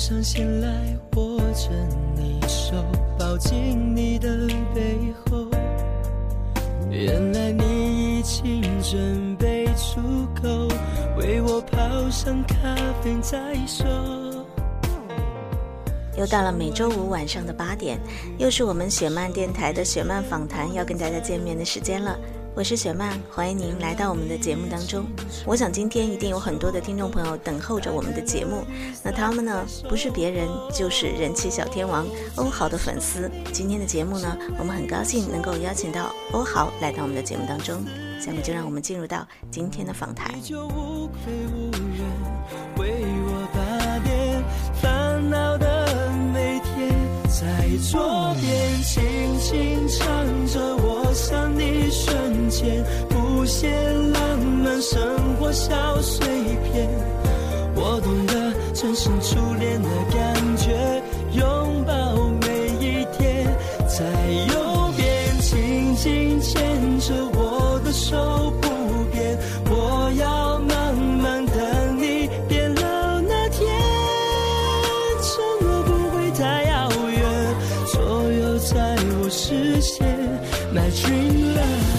上醒来，握着你手，抱紧你的背后。原来你已经准备出口，为我泡上咖啡再说。又到了每周五晚上的八点，又是我们雪漫电台的雪漫访谈要跟大家见面的时间了。我是雪曼，欢迎您来到我们的节目当中。我想今天一定有很多的听众朋友等候着我们的节目，那他们呢，不是别人，就是人气小天王欧豪的粉丝。今天的节目呢，我们很高兴能够邀请到欧豪来到我们的节目当中。下面就让我们进入到今天的访谈。就无愧无人，为我你左边轻轻唱着我想你瞬间，不写浪漫生活小碎片。我懂得真心初恋的感觉，实现，My dream love。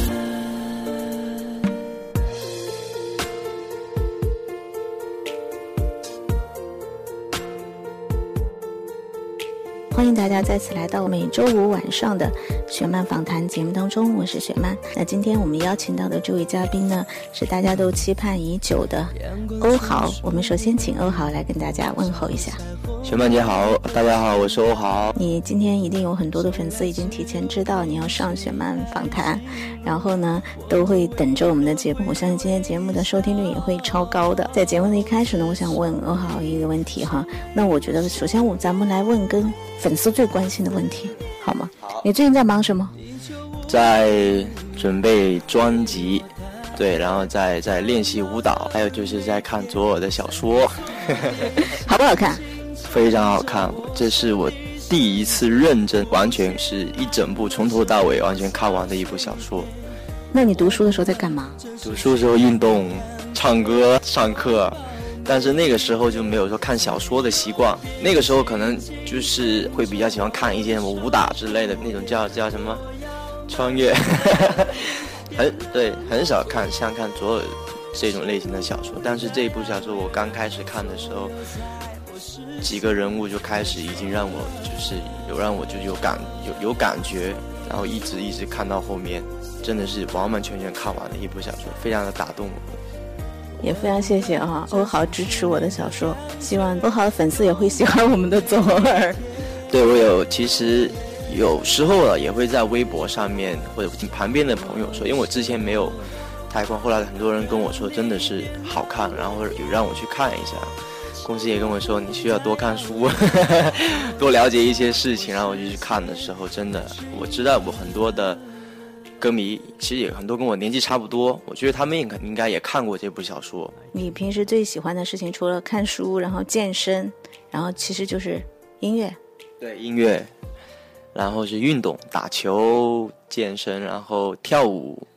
迎大家再次来到每周五晚上的雪漫访谈节目当中，我是雪漫。那今天我们邀请到的这位嘉宾呢，是大家都期盼已久的欧豪。我们首先请欧豪来跟大家问候一下。雪漫姐好，大家好，我是欧豪。你今天一定有很多的粉丝已经提前知道你要上雪漫访谈，然后呢都会等着我们的节目。我相信今天节目的收听率也会超高的。在节目的一开始呢，我想问欧豪一个问题哈。那我觉得首先我咱们来问跟粉丝最关心的问题，好吗？好你最近在忙什么？在准备专辑，对，然后在在练习舞蹈，还有就是在看左耳的小说，好不好看？非常好看。这是我第一次认真，完全是一整部从头到尾完全看完的一部小说。那你读书的时候在干嘛？读书时候运动、唱歌、上课，但是那个时候就没有说看小说的习惯。那个时候可能就是会比较喜欢看一些什么武打之类的那种叫叫什么穿越，很对，很少看像看左耳这种类型的小说。但是这一部小说我刚开始看的时候，几个人物就开始已经让我就是有让我就有感有有感觉，然后一直一直看到后面。真的是完完全全看完的一部小说，非常的打动我。也非常谢谢啊，欧豪支持我的小说，希望欧豪的粉丝也会喜欢我们的左耳。对我有，其实有时候啊，也会在微博上面或者听旁边的朋友说，因为我之前没有太过，后来很多人跟我说真的是好看，然后有让我去看一下。公司也跟我说，你需要多看书，多了解一些事情，然后我就去看的时候，真的我知道我很多的。歌迷其实也很多跟我年纪差不多，我觉得他们应应该也看过这部小说。你平时最喜欢的事情除了看书，然后健身，然后其实就是音乐。对，音乐，然后是运动，打球、健身，然后跳舞。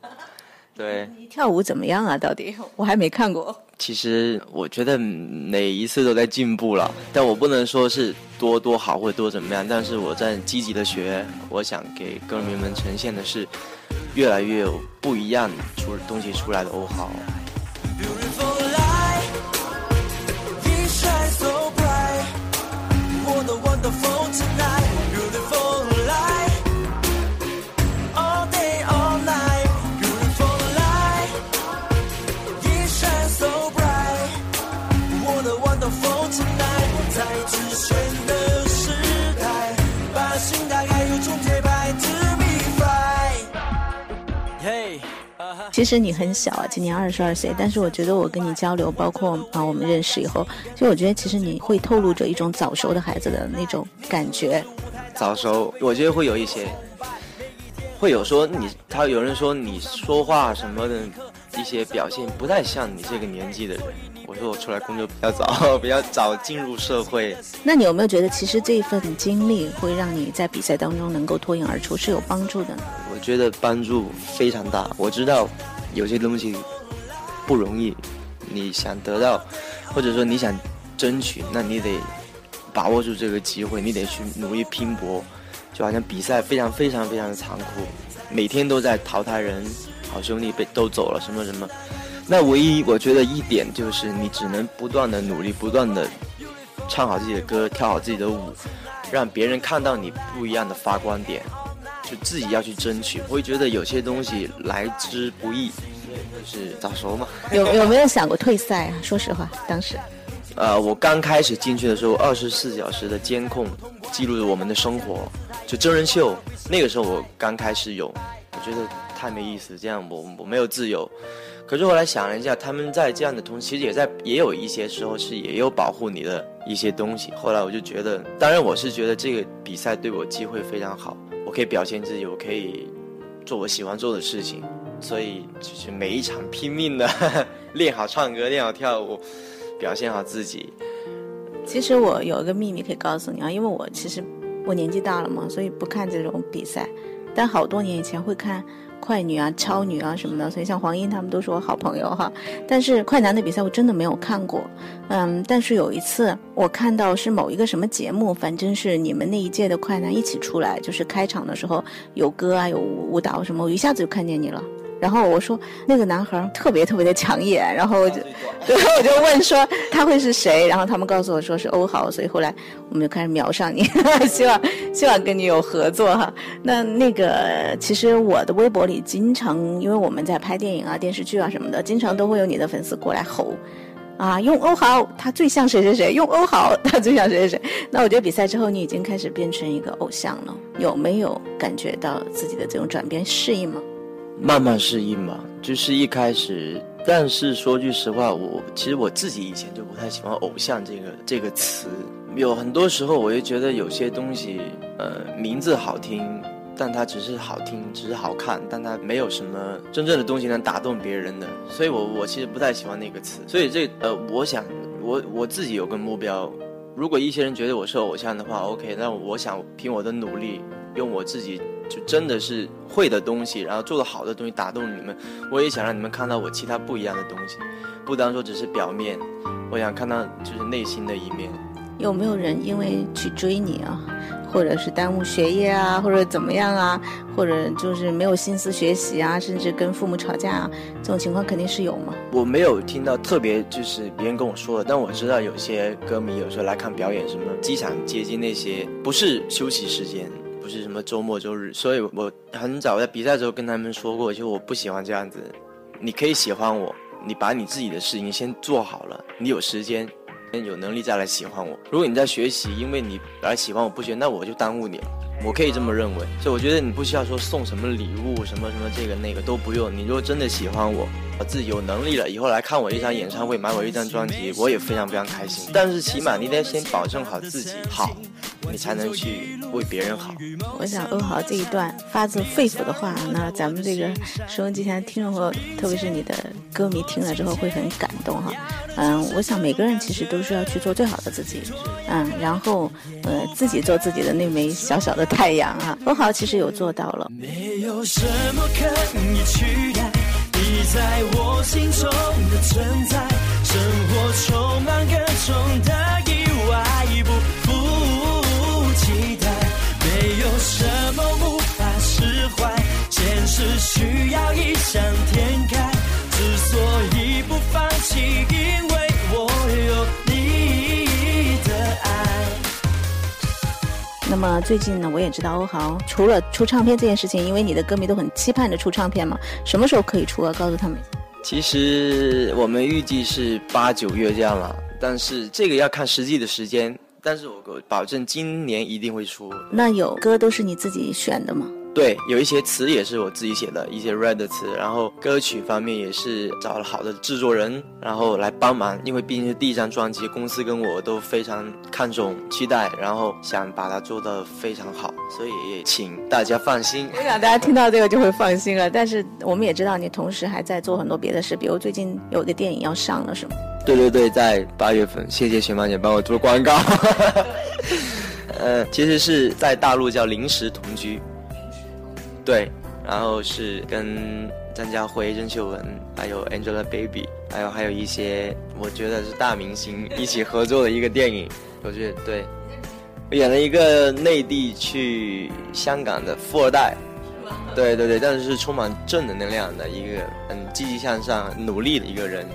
对，你跳舞怎么样啊？到底我还没看过。其实我觉得每一次都在进步了，但我不能说是多多好或者多怎么样，但是我在积极的学。我想给歌迷们呈现的是。越来越有不一样出东西出来的欧豪。其实你很小啊，今年二十二岁，但是我觉得我跟你交流，包括啊我们认识以后，就我觉得其实你会透露着一种早熟的孩子的那种感觉。早熟，我觉得会有一些，会有说你，他有人说你说话什么的一些表现不太像你这个年纪的人。我说我出来工作比较早，比较早进入社会。那你有没有觉得，其实这份经历会让你在比赛当中能够脱颖而出，是有帮助的呢？我觉得帮助非常大。我知道有些东西不容易，你想得到，或者说你想争取，那你得把握住这个机会，你得去努力拼搏。就好像比赛非常非常非常的残酷，每天都在淘汰人，好兄弟被都走了，什么什么。那唯一我觉得一点就是，你只能不断的努力，不断的唱好自己的歌，跳好自己的舞，让别人看到你不一样的发光点，就自己要去争取。我会觉得有些东西来之不易，就是早熟嘛。有有没有想过退赛啊？说实话，当时，呃，我刚开始进去的时候，二十四小时的监控记录着我们的生活，就真人秀。那个时候我刚开始有，我觉得太没意思，这样我我没有自由。可是后来想了一下，他们在这样的同时，其实也在也有一些时候是也有保护你的一些东西。后来我就觉得，当然我是觉得这个比赛对我机会非常好，我可以表现自己，我可以做我喜欢做的事情，所以就是每一场拼命的 练好唱歌，练好跳舞，表现好自己。其实我有一个秘密可以告诉你啊，因为我其实我年纪大了嘛，所以不看这种比赛，但好多年以前会看。快女啊，超女啊什么的，所以像黄英她们都是我好朋友哈。但是快男的比赛我真的没有看过，嗯，但是有一次我看到是某一个什么节目，反正是你们那一届的快男一起出来，就是开场的时候有歌啊，有舞蹈什么，我一下子就看见你了。然后我说那个男孩特别特别的抢眼，然后我就，然后我就问说他会是谁？然后他们告诉我说是欧豪，所以后来我们就开始瞄上你，希望希望跟你有合作哈。那那个其实我的微博里经常，因为我们在拍电影啊、电视剧啊什么的，经常都会有你的粉丝过来吼，啊，用欧豪他最像谁谁谁，用欧豪他最像谁谁谁。那我觉得比赛之后你已经开始变成一个偶像了，有没有感觉到自己的这种转变适应吗？慢慢适应吧，就是一开始。但是说句实话，我其实我自己以前就不太喜欢“偶像”这个这个词。有很多时候，我就觉得有些东西，呃，名字好听，但它只是好听，只是好看，但它没有什么真正的东西能打动别人的。所以我我其实不太喜欢那个词。所以这呃，我想我我自己有个目标，如果一些人觉得我是偶像的话，OK，那我想凭我的努力，用我自己。就真的是会的东西，然后做的好的东西打动你们。我也想让你们看到我其他不一样的东西，不当说只是表面。我想看到就是内心的一面。有没有人因为去追你啊，或者是耽误学业啊，或者怎么样啊，或者就是没有心思学习啊，甚至跟父母吵架啊，这种情况肯定是有吗？我没有听到特别就是别人跟我说的，但我知道有些歌迷有时候来看表演，什么机场接机那些，不是休息时间。不是什么周末周日，所以我很早在比赛的时候跟他们说过，就我不喜欢这样子。你可以喜欢我，你把你自己的事情先做好了，你有时间、有能力再来喜欢我。如果你在学习，因为你来喜欢我不学，那我就耽误你了。我可以这么认为，所以我觉得你不需要说送什么礼物，什么什么这个那个都不用。你如果真的喜欢我，我自己有能力了，以后来看我一场演唱会，买我一张专辑，我也非常非常开心。但是起码你得先保证好自己好。你才能去为别人好。我想欧豪这一段发自肺腑的话，那咱们这个收音机前的听众和特别是你的歌迷听了之后会很感动哈。嗯，我想每个人其实都是要去做最好的自己，嗯，然后呃自己做自己的那枚小小的太阳啊。欧豪其实有做到了。没有什么可以取代你在我心中的存在，因为我有你的爱。那么最近呢，我也知道欧豪除了出唱片这件事情，因为你的歌迷都很期盼着出唱片嘛，什么时候可以出啊？告诉他们。其实我们预计是八九月这样了，但是这个要看实际的时间。但是我保证今年一定会出。那有歌都是你自己选的吗？对，有一些词也是我自己写的一些 rap 的词，然后歌曲方面也是找了好的制作人，然后来帮忙，因为毕竟是第一张专辑，公司跟我都非常看重、期待，然后想把它做得非常好，所以也请大家放心。我想大家听到这个就会放心了。但是我们也知道你同时还在做很多别的事，比如最近有一个电影要上了，是吗？对对对，在八月份，谢谢雪曼姐帮我做广告。呃，其实是在大陆叫《临时同居》。对，然后是跟张家辉、任秀文，还有 Angelababy，还有还有一些我觉得是大明星一起合作的一个电影。我觉得对，我演了一个内地去香港的富二代，对对对，但是是充满正能量的一个很积极向上、努力的一个人。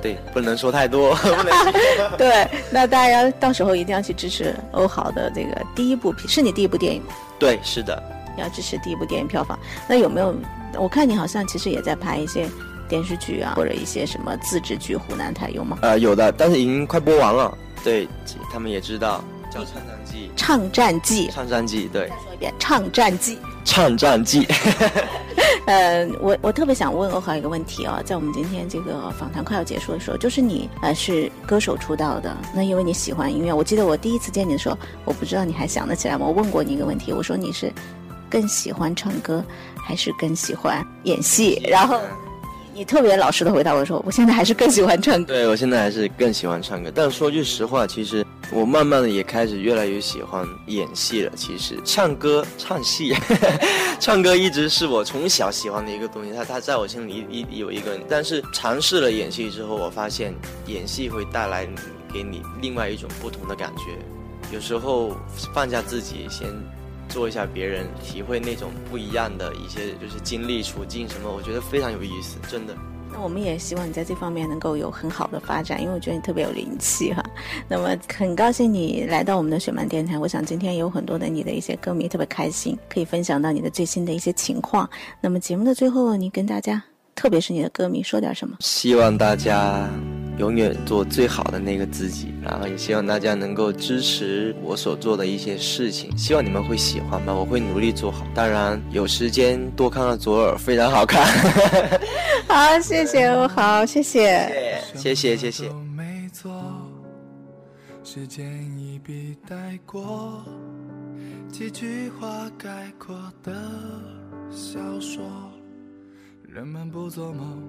对，不能说太多。对，那大家到时候一定要去支持欧豪的这个第一部，是你第一部电影吗？对，是的。要支持第一部电影票房，那有没有？我看你好像其实也在拍一些电视剧啊，或者一些什么自制剧，湖南台有吗？呃，有的，但是已经快播完了。对，他们也知道叫《唱战记》。唱战记。唱战记，对。再说一遍，唱战记。唱战记。呃，我我特别想问欧豪一个问题啊，在我们今天这个访谈快要结束的时候，就是你呃是歌手出道的，那因为你喜欢音乐，我记得我第一次见你的时候，我不知道你还想得起来吗？我问过你一个问题，我说你是。更喜欢唱歌，还是更喜欢演戏？然后你特别老实的回答我说：“我现在还是更喜欢唱歌。”对我现在还是更喜欢唱歌。但说句实话，其实我慢慢的也开始越来越喜欢演戏了。其实唱歌、唱戏，唱歌一直是我从小喜欢的一个东西。它它在我心里一有一个人，但是尝试了演戏之后，我发现演戏会带来给你另外一种不同的感觉。有时候放下自己先。做一下别人，体会那种不一样的一些就是经历处境什么，我觉得非常有意思，真的。那我们也希望你在这方面能够有很好的发展，因为我觉得你特别有灵气哈。那么很高兴你来到我们的雪漫电台，我想今天有很多的你的一些歌迷特别开心，可以分享到你的最新的一些情况。那么节目的最后，你跟大家，特别是你的歌迷说点什么？希望大家。永远做最好的那个自己，然后也希望大家能够支持我所做的一些事情，希望你们会喜欢吧，我会努力做好。当然有时间多看看左耳，非常好看。好，谢谢，好，谢谢，谢谢，谢谢。时间一笔带过，几句话概括的小说。人们不做梦，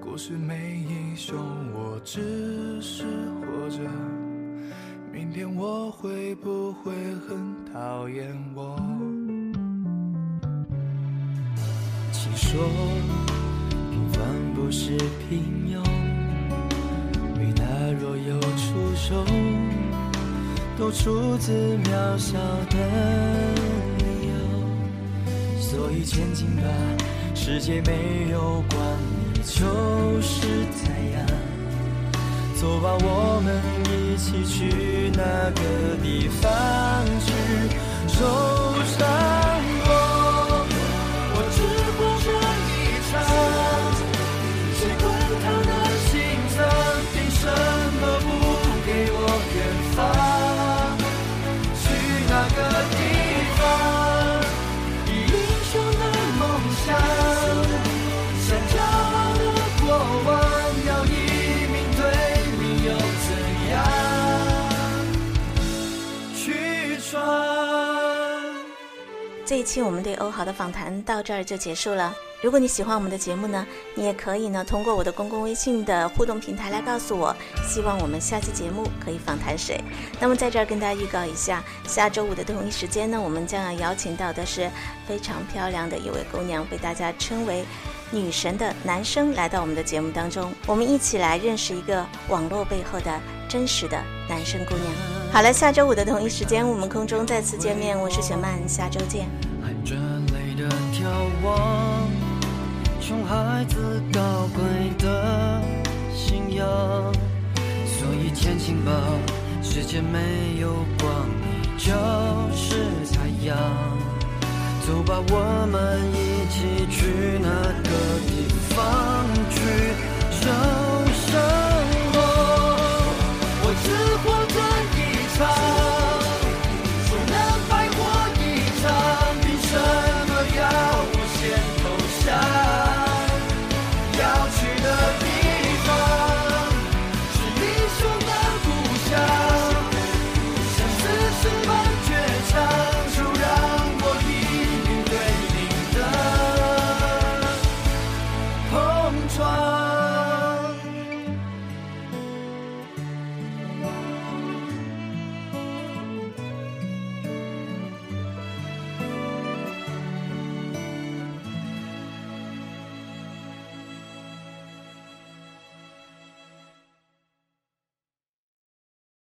故事没英雄，我只是活着。明天我会不会很讨厌我？请说，平凡不是平庸，伟大若有出手，都出自渺小的理由。所以前进吧。世界没有光，你就是太阳。走吧，我们一起去那个地方去受伤。我我只活这一场，谁管他的心脏，凭什么不给我远方？去那个地方。这一期我们对欧豪的访谈到这儿就结束了。如果你喜欢我们的节目呢，你也可以呢通过我的公共微信的互动平台来告诉我，希望我们下期节目可以访谈谁。那么在这儿跟大家预告一下，下周五的同一时间呢，我们将要邀请到的是非常漂亮的一位姑娘，被大家称为女神的男生来到我们的节目当中，我们一起来认识一个网络背后的真实的男生姑娘。好了，下周五的同一时间，我们空中再次见面。我是雪曼，下周见。含着泪的眺望，穷孩子高贵的信仰。所以天晴吧，世界没有光，你就是太阳。走吧，我们一。